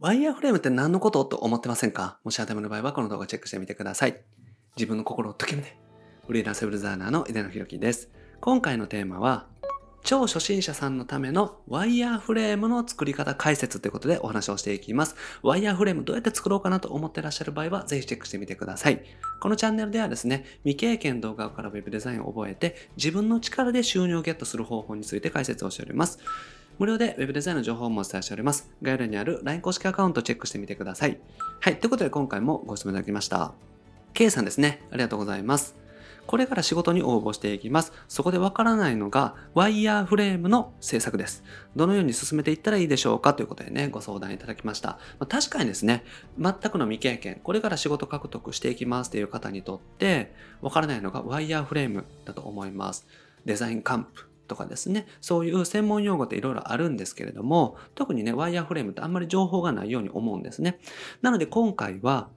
ワイヤーフレームって何のこと？と思ってませんか？もし頭の場合はこの動画チェックしてみてください。自分の心を解けるね。フリーランスブデザイナーの井出野弘樹です。今回のテーマは、超初心者さんのためのワイヤーフレームの作り方解説ということでお話をしていきます。ワイヤーフレームどうやって作ろうかなと思ってらっしゃる場合はぜひチェックしてみてください。このチャンネルではですね、未経験動画から Web デザインを覚えて自分の力で収入をゲットする方法について解説をしております。無料で Web デザインの情報もお伝えしております。概要欄にある LINE 公式アカウントチェックしてみてください。はい。ということで今回もご質問いただきました。K さんですね。ありがとうございます。これから仕事に応募していきます。そこでわからないのが、ワイヤーフレームの制作です。どのように進めていったらいいでしょうかということでね、ご相談いただきました。まあ、確かにですね、全くの未経験、これから仕事獲得していきますという方にとって、わからないのがワイヤーフレームだと思います。デザインカンプとかですね、そういう専門用語っていろいろあるんですけれども、特にね、ワイヤーフレームってあんまり情報がないように思うんですね。なので今回は、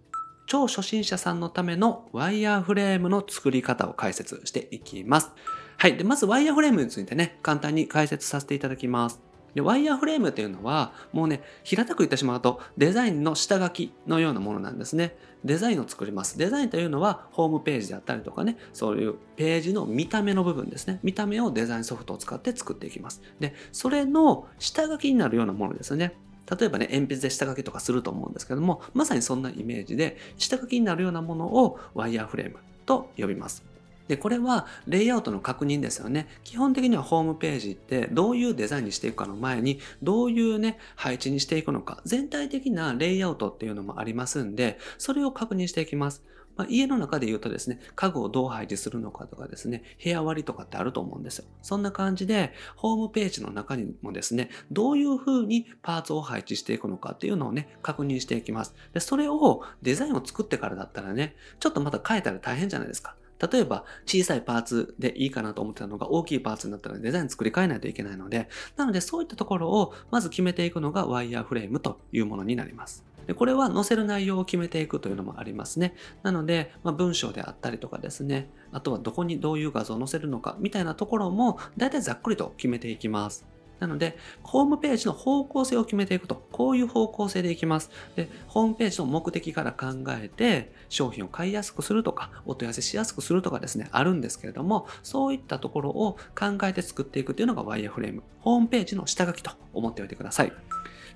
超初心者さんのためのワイヤーフレームの作り方を解説していきます。はい。で、まずワイヤーフレームについてね、簡単に解説させていただきます。で、ワイヤーフレームっていうのは、もうね、平たく言ってしまうと、デザインの下書きのようなものなんですね。デザインを作ります。デザインというのは、ホームページであったりとかね、そういうページの見た目の部分ですね。見た目をデザインソフトを使って作っていきます。で、それの下書きになるようなものですね。例えばね、鉛筆で下書きとかすると思うんですけども、まさにそんなイメージで、下書きになるようなものをワイヤーフレームと呼びます。で、これはレイアウトの確認ですよね。基本的にはホームページってどういうデザインにしていくかの前に、どういうね、配置にしていくのか、全体的なレイアウトっていうのもありますんで、それを確認していきます。まあ、家の中で言うとですね、家具をどう配置するのかとかですね、部屋割りとかってあると思うんですよ。そんな感じで、ホームページの中にもですね、どういう風にパーツを配置していくのかっていうのをね、確認していきます。で、それをデザインを作ってからだったらね、ちょっとまた変えたら大変じゃないですか。例えば小さいパーツでいいかなと思ってたのが大きいパーツになったらデザイン作り変えないといけないので、なのでそういったところをまず決めていくのがワイヤーフレームというものになります。でこれは載せる内容を決めていくというのもありますね。なので、まあ、文章であったりとかですね、あとはどこにどういう画像を載せるのかみたいなところも大体ざっくりと決めていきます。なので、ホームページの方向性を決めていくと、こういう方向性でいきます。で、ホームページの目的から考えて、商品を買いやすくするとか、お問い合わせしやすくするとかですね、あるんですけれども、そういったところを考えて作っていくというのがワイヤーフレーム。ホームページの下書きと思っておいてください。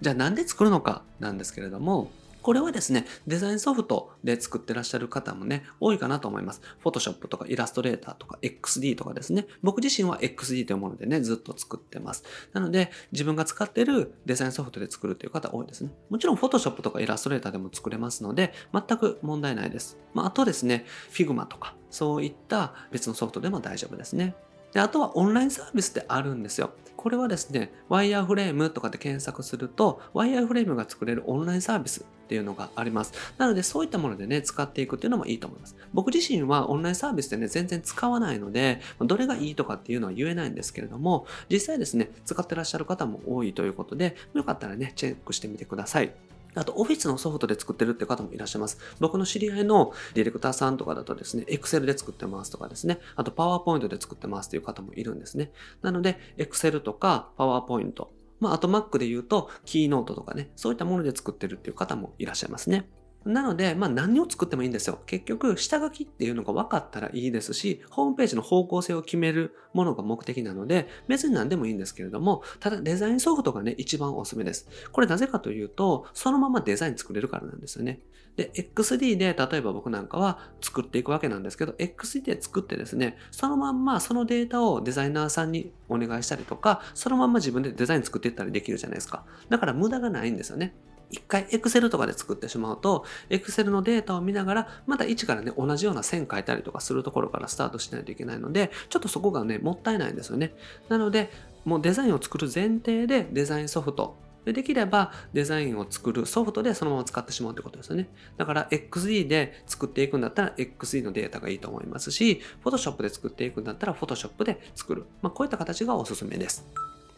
じゃあなんで作るのかなんですけれども、これはですね、デザインソフトで作ってらっしゃる方もね、多いかなと思います。Photoshop とかイラストレーターとか XD とかですね。僕自身は XD というものでね、ずっと作ってます。なので、自分が使ってるデザインソフトで作るという方多いですね。もちろん Photoshop とかイラストレーターでも作れますので、全く問題ないです。まあ、あとですね、Figma とか、そういった別のソフトでも大丈夫ですね。で、あとはオンラインサービスってあるんですよ。これはですね、ワイヤーフレームとかで検索すると、ワイヤーフレームが作れるオンラインサービスっていうのがあります。なので、そういったものでね、使っていくっていうのもいいと思います。僕自身はオンラインサービスでね、全然使わないので、どれがいいとかっていうのは言えないんですけれども、実際ですね、使ってらっしゃる方も多いということで、よかったらね、チェックしてみてください。あと、オフィスのソフトで作ってるって方もいらっしゃいます。僕の知り合いのディレクターさんとかだとですね、Excel で作ってますとかですね、あと PowerPoint で作ってますっていう方もいるんですね。なので、Excel とか PowerPoint、まあ、あと Mac で言うと、Keynote とかね、そういったもので作ってるっていう方もいらっしゃいますね。なので、まあ何を作ってもいいんですよ。結局、下書きっていうのが分かったらいいですし、ホームページの方向性を決めるものが目的なので、別に何でもいいんですけれども、ただデザインソフトがね、一番おすすめです。これなぜかというと、そのままデザイン作れるからなんですよね。で、XD で、例えば僕なんかは作っていくわけなんですけど、XD で作ってですね、そのまんまそのデータをデザイナーさんにお願いしたりとか、そのまんま自分でデザイン作っていったりできるじゃないですか。だから無駄がないんですよね。一回 Excel とかで作ってしまうと、Excel のデータを見ながら、また一からね、同じような線書いたりとかするところからスタートしないといけないので、ちょっとそこがね、もったいないんですよね。なので、もうデザインを作る前提でデザインソフト、でできればデザインを作るソフトでそのまま使ってしまうってことですよね。だから XD で作っていくんだったら XD のデータがいいと思いますし、Photoshop で作っていくんだったら Photoshop で作る。まあ、こういった形がおすすめです。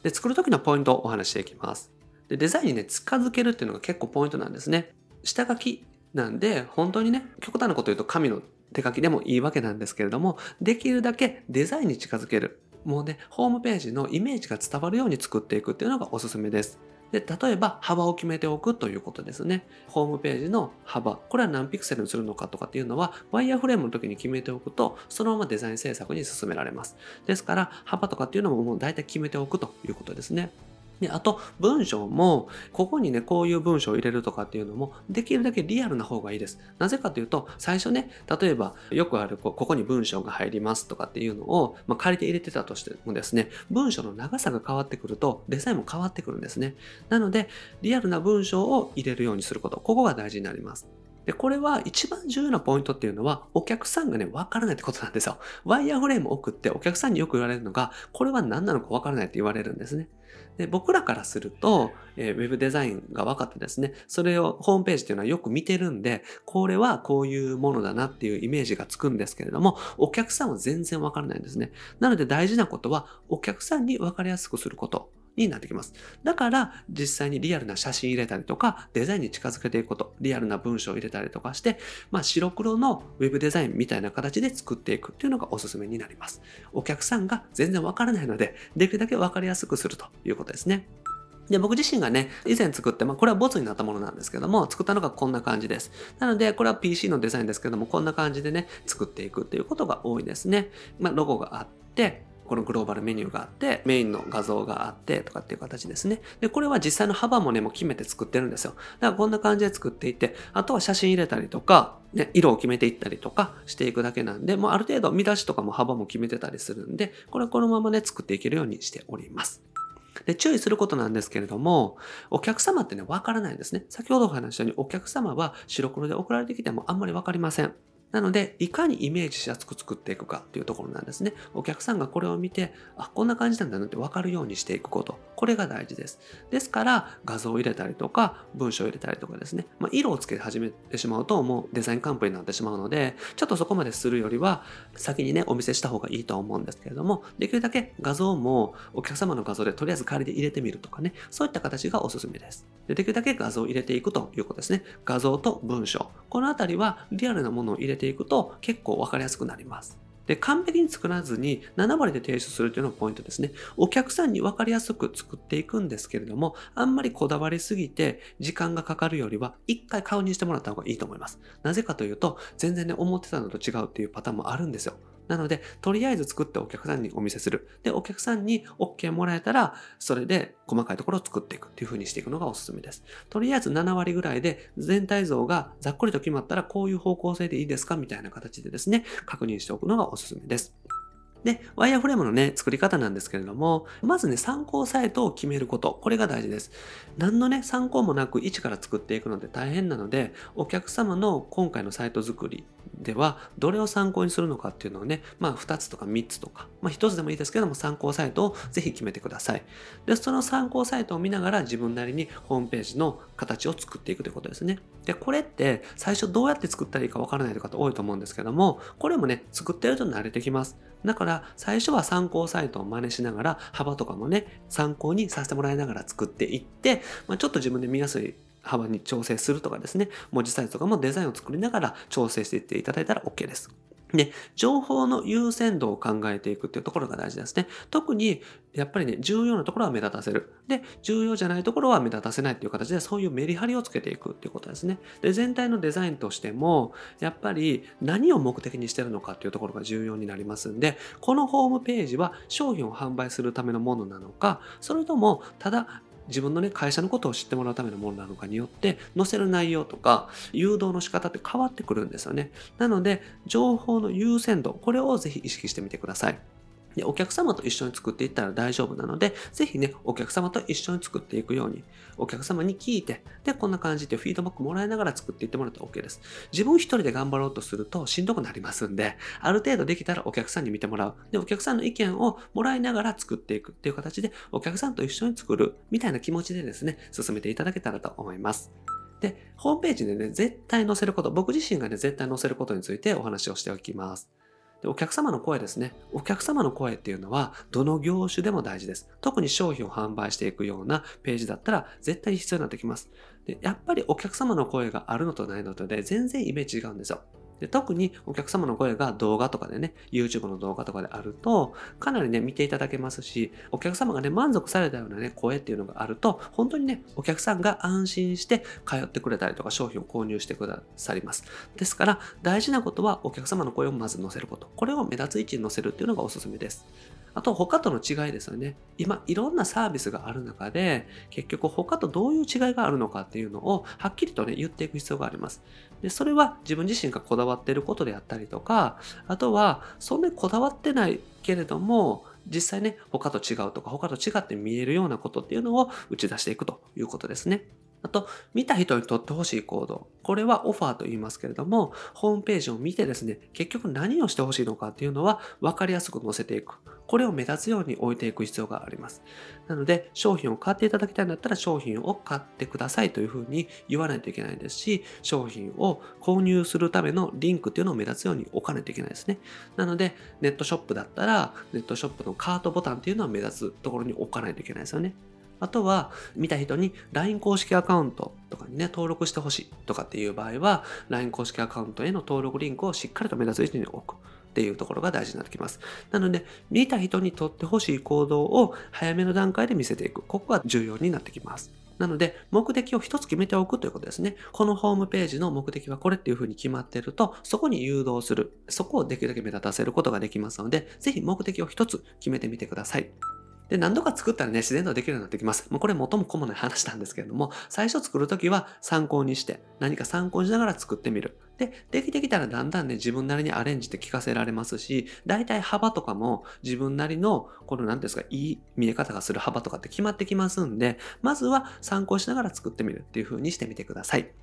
で、作るときのポイントをお話していきます。で、デザインにね、近づけるっていうのが結構ポイントなんですね。下書きなんで、本当にね、極端なこと言うと紙の手書きでもいいわけなんですけれども、できるだけデザインに近づける。もうね、ホームページのイメージが伝わるように作っていくっていうのがおすすめです。で、例えば幅を決めておくということですね。ホームページの幅、これは何ピクセルにするのかとかっていうのは、ワイヤーフレームの時に決めておくと、そのままデザイン制作に進められます。ですから、幅とかっていうのももう大体決めておくということですね。で、あと、文章も、ここにね、こういう文章を入れるとかっていうのも、できるだけリアルな方がいいです。なぜかというと、最初ね、例えば、よくある、ここに文章が入りますとかっていうのを、まあ、借りて入れてたとしてもですね、文章の長さが変わってくると、デザインも変わってくるんですね。なので、リアルな文章を入れるようにすること、ここが大事になります。で、これは一番重要なポイントっていうのは、お客さんがね、わからないってことなんですよ。ワイヤーフレームを送ってお客さんによく言われるのが、これは何なのかわからないって言われるんですね。で僕らからすると、えー、ウェブデザインが分かってですね、それをホームページっていうのはよく見てるんで、これはこういうものだなっていうイメージがつくんですけれども、お客さんは全然分からないんですね。なので大事なことは、お客さんに分かりやすくすること。になってきます。だから実際にリアルな写真入れたりとかデザインに近づけていくこと、リアルな文章を入れたりとかして、まあ、白黒のウェブデザインみたいな形で作っていくっていうのがおすすめになります。お客さんが全然わからないので、できるだけわかりやすくするということですね。で、僕自身がね、以前作って、まあ、これはボツになったものなんですけども、作ったのがこんな感じです。なので、これは PC のデザインですけども、こんな感じでね、作っていくっていうことが多いですね。まあ、ロゴがあって、このグローバルメニューがあって、メインの画像があってとかっていう形ですね。で、これは実際の幅もね、もう決めて作ってるんですよ。だからこんな感じで作っていて、あとは写真入れたりとか、ね、色を決めていったりとかしていくだけなんで、もうある程度見出しとかも幅も決めてたりするんで、これはこのままね、作っていけるようにしております。で、注意することなんですけれども、お客様ってね、わからないんですね。先ほどお話したように、お客様は白黒で送られてきてもあんまりわかりません。なので、いかにイメージしやすく作っていくかっていうところなんですね。お客さんがこれを見て、あ、こんな感じなんだなって分かるようにしていくこと。これが大事です。ですから、画像を入れたりとか、文章を入れたりとかですね、まあ、色をつけ始めてしまうと、もうデザインカンプになってしまうので、ちょっとそこまでするよりは、先にね、お見せした方がいいと思うんですけれども、できるだけ画像もお客様の画像でとりあえず仮で入れてみるとかね、そういった形がおすすめです。でできるだけ画像を入れていくということですね。画像と文章。このあたりはリアルなものを入れてていくと結構分かりやすくなります。で、完璧に作らずに7割で提出するというのがポイントですね。お客さんに分かりやすく作っていくんですけれども、あんまりこだわりすぎて時間がかかるよりは、一回顔にしてもらった方がいいと思います。なぜかというと、全然ね、思ってたのと違うっていうパターンもあるんですよ。なので、とりあえず作ってお客さんにお見せする。で、お客さんに OK もらえたら、それで細かいところを作っていくっていう風にしていくのがおすすめです。とりあえず7割ぐらいで全体像がざっくりと決まったらこういう方向性でいいですか？みたいな形でですね、確認しておくのがおすすめです。で、ワイヤーフレームのね、作り方なんですけれども、まずね、参考サイトを決めること。これが大事です。何のね、参考もなく一から作っていくので大変なので、お客様の今回のサイト作りでは、どれを参考にするのかっていうのをね、まあ2つとか3つとか、まあ1つでもいいですけども、参考サイトをぜひ決めてください。で、その参考サイトを見ながら自分なりにホームページの形を作っていくということですね。で、これって最初どうやって作ったらいいかわからないという方多いと思うんですけども、これもね、作ってると慣れてきます。だから最初は参考サイトを真似しながら幅とかもね参考にさせてもらいながら作っていって、まあ、ちょっと自分で見やすい幅に調整するとかですね文字サイズとかもデザインを作りながら調整していっていただいたら OK です。で、情報の優先度を考えていくっていうところが大事ですね。特に、やっぱりね、重要なところは目立たせる。で、重要じゃないところは目立たせないっていう形で、そういうメリハリをつけていくっていうことですね。で、全体のデザインとしても、やっぱり何を目的にしてるのかっていうところが重要になりますんで、このホームページは商品を販売するためのものなのか、それとも、ただ自分のね、会社のことを知ってもらうためのものなのかによって、載せる内容とか、誘導の仕方って変わってくるんですよね。なので、情報の優先度、これをぜひ意識してみてください。で、お客様と一緒に作っていったら大丈夫なので、ぜひね、お客様と一緒に作っていくように、お客様に聞いて、で、こんな感じでフィードバックもらいながら作っていってもらったら OK です。自分一人で頑張ろうとするとしんどくなりますんで、ある程度できたらお客さんに見てもらう。で、お客さんの意見をもらいながら作っていくっていう形で、お客さんと一緒に作るみたいな気持ちでですね、進めていただけたらと思います。で、ホームページでね、絶対載せること、僕自身がね、絶対載せることについてお話をしておきます。でお客様の声ですね。お客様の声っていうのは、どの業種でも大事です。特に商品を販売していくようなページだったら、絶対に必要になってきます。でやっぱりお客様の声があるのとないのとで、全然イメージ違うんですよ。で特にお客様の声が動画とかでね、YouTube の動画とかであると、かなりね、見ていただけますし、お客様がね、満足されたようなね、声っていうのがあると、本当にね、お客さんが安心して通ってくれたりとか、商品を購入してくださります。ですから、大事なことはお客様の声をまず載せること。これを目立つ位置に載せるっていうのがおすすめです。あと他との違いですよね。今いろんなサービスがある中で結局他とどういう違いがあるのかっていうのをはっきりとね言っていく必要があります。でそれは自分自身がこだわっていることであったりとかあとはそんなにこだわってないけれども実際ね他と違うとか他と違って見えるようなことっていうのを打ち出していくということですね。あと、見た人にとってほしい行動。これはオファーと言いますけれども、ホームページを見てですね、結局何をしてほしいのかっていうのは分かりやすく載せていく。これを目立つように置いていく必要があります。なので、商品を買っていただきたいんだったら商品を買ってくださいというふうに言わないといけないですし、商品を購入するためのリンクっていうのを目立つように置かないといけないですね。なので、ネットショップだったら、ネットショップのカートボタンっていうのは目立つところに置かないといけないですよね。あとは、見た人に LINE 公式アカウントとかにね、登録してほしいとかっていう場合は、LINE 公式アカウントへの登録リンクをしっかりと目立つ位置に置く。っていうところが大事になってきます。なので、見た人にとってほしい行動を早めの段階で見せていく。ここが重要になってきます。なので、目的を一つ決めておくということですね。このホームページの目的はこれっていうふうに決まってると、そこに誘導する。そこをできるだけ目立たせることができますので、ぜひ目的を一つ決めてみてください。で、何度か作ったらね、自然とできるようになってきます。もうこれ元も子もない話なんですけれども、最初作るときは参考にして、何か参考にしながら作ってみる。で、できてきたらだんだんね、自分なりにアレンジって聞かせられますし、大体幅とかも自分なりの、この何ですか、いい見え方がする幅とかって決まってきますんで、まずは参考しながら作ってみるっていう風にしてみてください。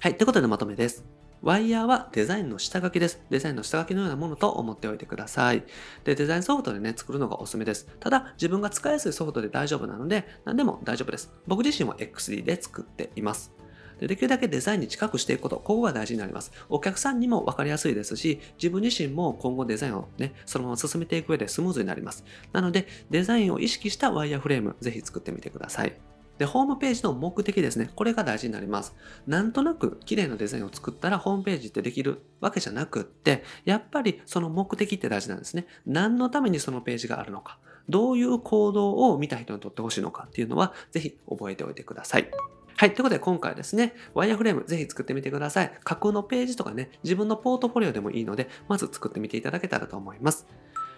はい、ということでまとめです。ワイヤーはデザインの下書きです。デザインの下書きのようなものと思っておいてください。で、デザインソフトでね、作るのがおすすめです。ただ、自分が使いやすいソフトで大丈夫なので、何でも大丈夫です。僕自身は XD で作っています。でできるだけデザインに近くしていくこと、ここが大事になります。お客さんにも分かりやすいですし、自分自身も今後デザインをね、そのまま進めていく上でスムーズになります。なので、デザインを意識したワイヤーフレーム、ぜひ作ってみてください。で、ホームページの目的ですね。これが大事になります。なんとなく綺麗なデザインを作ったらホームページってできるわけじゃなくって、やっぱりその目的って大事なんですね。何のためにそのページがあるのか。どういう行動を見た人にとってほしいのかっていうのは、ぜひ覚えておいてください。はい。ということで今回はですね、ワイヤーフレームぜひ作ってみてください。架空のページとかね、自分のポートフォリオでもいいので、まず作ってみていただけたらと思います。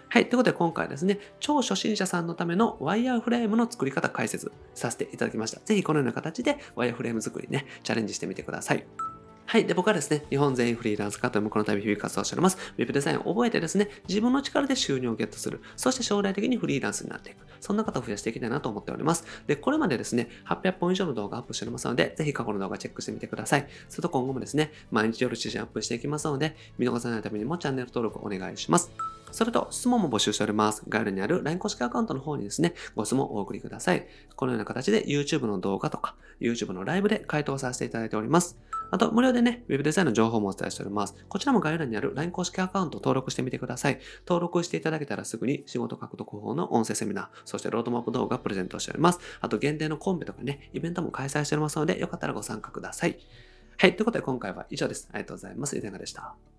はい。ということで今回はですね、超初心者さんのためのワイヤーフレームの作り方解説させていただきました。ぜひこのような形でワイヤーフレーム作りね、チャレンジしてみてください。はい。で、僕はですね、日本全員フリーランス化というこの度日々活動しております。ウェブデザインを覚えてですね、自分の力で収入をゲットする。そして将来的にフリーランスになっていく。そんな方を増やしていきたいなと思っております。で、これまでですね、800本以上の動画アップしておりますので、ぜひ過去の動画チェックしてみてください。すると今後もですね、毎日夜7時アップしていきますので、見逃さないためにもチャンネル登録お願いします。それと、質問も募集しております。概要欄にある LINE 公式アカウントの方にですね、ご質問をお送りください。このような形で YouTube の動画とか、YouTube のライブで回答させていただいております。あと、無料でね、Web デザインの情報もお伝えしております。こちらも概要欄にある LINE 公式アカウント登録してみてください。登録していただけたらすぐに仕事獲得法の音声セミナー、そしてロードマップ動画プレゼントしております。あと、限定のコンペとかね、イベントも開催しておりますので、よかったらご参加ください。はい。ということで今回は以上です。ありがとうございます。いかがでした